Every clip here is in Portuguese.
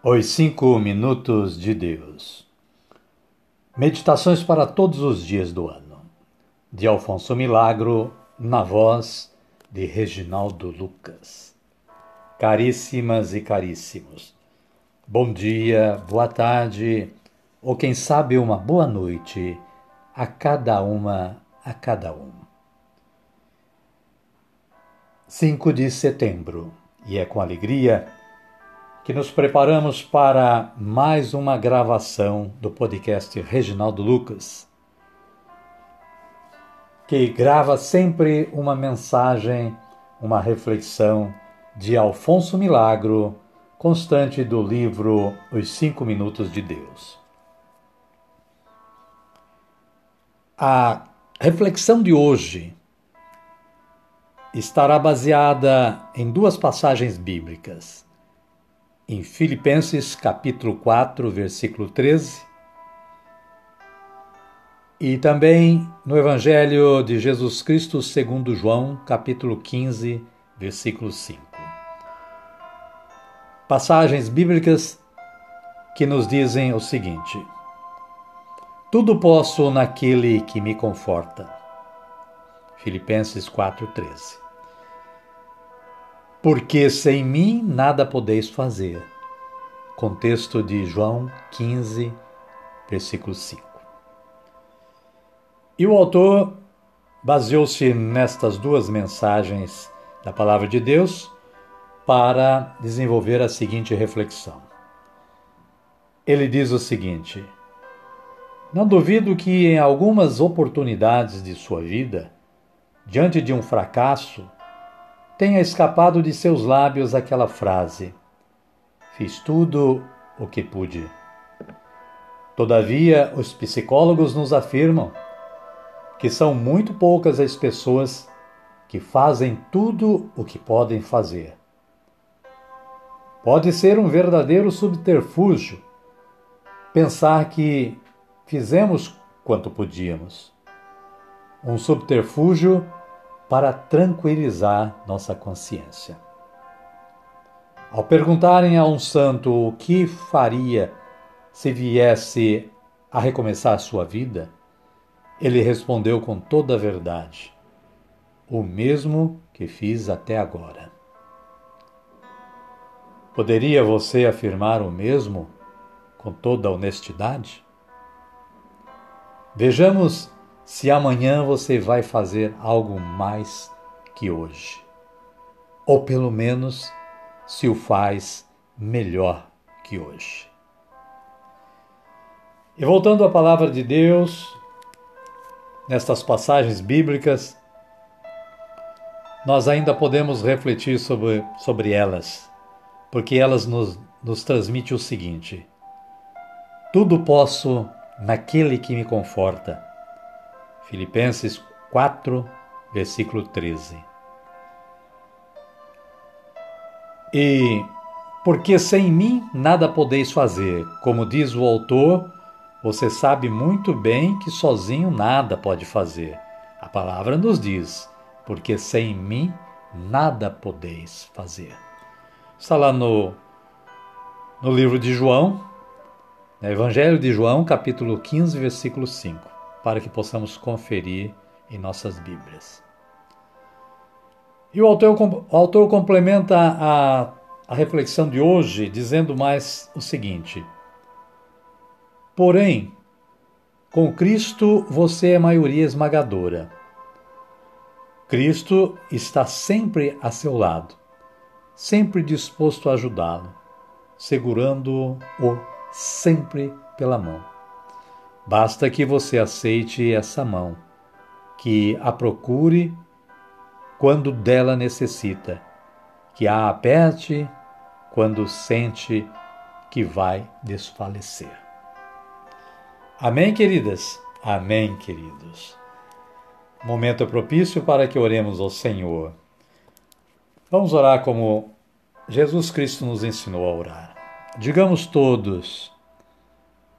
Os Cinco Minutos de Deus. Meditações para todos os dias do ano. De Alfonso Milagro, na voz de Reginaldo Lucas. Caríssimas e caríssimos, bom dia, boa tarde, ou quem sabe uma boa noite a cada uma, a cada um. 5 de setembro, e é com alegria que nos preparamos para mais uma gravação do podcast Reginaldo Lucas, que grava sempre uma mensagem, uma reflexão de Alfonso Milagro, constante do livro Os Cinco Minutos de Deus. A reflexão de hoje estará baseada em duas passagens bíblicas em Filipenses capítulo 4, versículo 13, e também no Evangelho de Jesus Cristo segundo João, capítulo 15, versículo 5. Passagens bíblicas que nos dizem o seguinte: Tudo posso naquele que me conforta. Filipenses 4:13 porque sem mim nada podeis fazer. Contexto de João 15, versículo 5. E o autor baseou-se nestas duas mensagens da Palavra de Deus para desenvolver a seguinte reflexão. Ele diz o seguinte: Não duvido que em algumas oportunidades de sua vida, diante de um fracasso, tenha escapado de seus lábios aquela frase: Fiz tudo o que pude. Todavia, os psicólogos nos afirmam que são muito poucas as pessoas que fazem tudo o que podem fazer. Pode ser um verdadeiro subterfúgio pensar que fizemos quanto podíamos. Um subterfúgio para tranquilizar nossa consciência. Ao perguntarem a um santo o que faria se viesse a recomeçar sua vida, ele respondeu com toda a verdade: O mesmo que fiz até agora. Poderia você afirmar o mesmo com toda honestidade? Vejamos se amanhã você vai fazer algo mais que hoje. Ou pelo menos se o faz melhor que hoje. E voltando à palavra de Deus, nestas passagens bíblicas, nós ainda podemos refletir sobre, sobre elas, porque elas nos, nos transmitem o seguinte: tudo posso naquele que me conforta. Filipenses 4, versículo 13. E porque sem mim nada podeis fazer, como diz o autor, você sabe muito bem que sozinho nada pode fazer. A palavra nos diz: porque sem mim nada podeis fazer. Está lá no, no livro de João, no Evangelho de João, capítulo 15, versículo 5 para que possamos conferir em nossas Bíblias. E o autor, o autor complementa a, a reflexão de hoje dizendo mais o seguinte: Porém, com Cristo você é maioria esmagadora. Cristo está sempre a seu lado, sempre disposto a ajudá-lo, segurando-o sempre pela mão. Basta que você aceite essa mão, que a procure quando dela necessita, que a aperte quando sente que vai desfalecer. Amém, queridas? Amém, queridos. Momento propício para que oremos ao Senhor. Vamos orar como Jesus Cristo nos ensinou a orar. Digamos todos,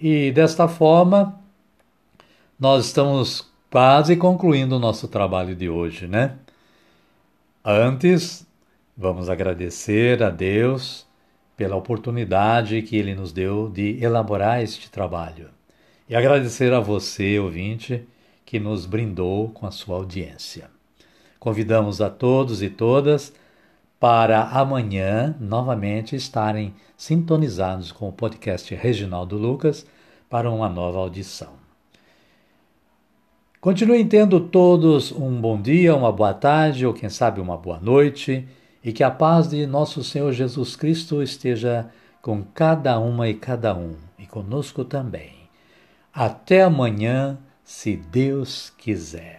E desta forma, nós estamos quase concluindo o nosso trabalho de hoje, né? Antes, vamos agradecer a Deus pela oportunidade que Ele nos deu de elaborar este trabalho. E agradecer a você, ouvinte, que nos brindou com a sua audiência. Convidamos a todos e todas para amanhã novamente estarem sintonizados com o podcast Reginaldo Lucas para uma nova audição. Continuem tendo todos um bom dia, uma boa tarde ou quem sabe uma boa noite e que a paz de nosso Senhor Jesus Cristo esteja com cada uma e cada um e conosco também. Até amanhã, se Deus quiser.